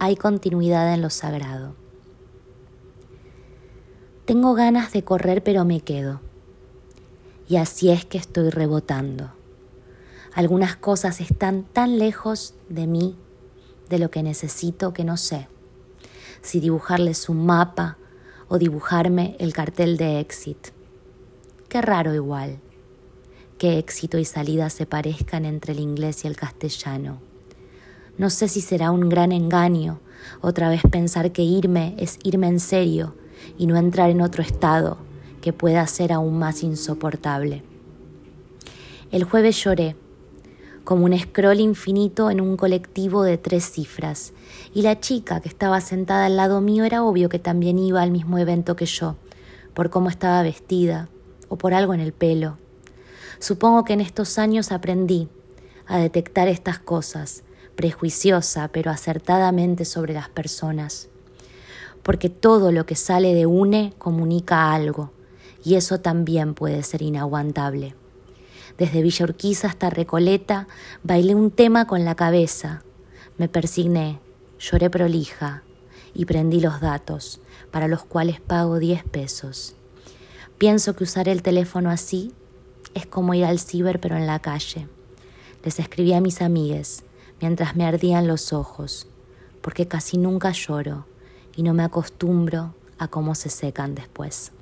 hay continuidad en lo sagrado. Tengo ganas de correr pero me quedo. Y así es que estoy rebotando. Algunas cosas están tan lejos de mí, de lo que necesito, que no sé si dibujarles un mapa o dibujarme el cartel de exit. Qué raro igual, que éxito y salida se parezcan entre el inglés y el castellano. No sé si será un gran engaño otra vez pensar que irme es irme en serio y no entrar en otro estado que pueda ser aún más insoportable. El jueves lloré, como un scroll infinito en un colectivo de tres cifras, y la chica que estaba sentada al lado mío era obvio que también iba al mismo evento que yo, por cómo estaba vestida o por algo en el pelo. Supongo que en estos años aprendí a detectar estas cosas, prejuiciosa pero acertadamente sobre las personas porque todo lo que sale de une comunica algo, y eso también puede ser inaguantable. Desde Villa Urquiza hasta Recoleta bailé un tema con la cabeza, me persigné, lloré prolija y prendí los datos, para los cuales pago 10 pesos. Pienso que usar el teléfono así es como ir al ciber pero en la calle. Les escribí a mis amigues mientras me ardían los ojos, porque casi nunca lloro y no me acostumbro a cómo se secan después.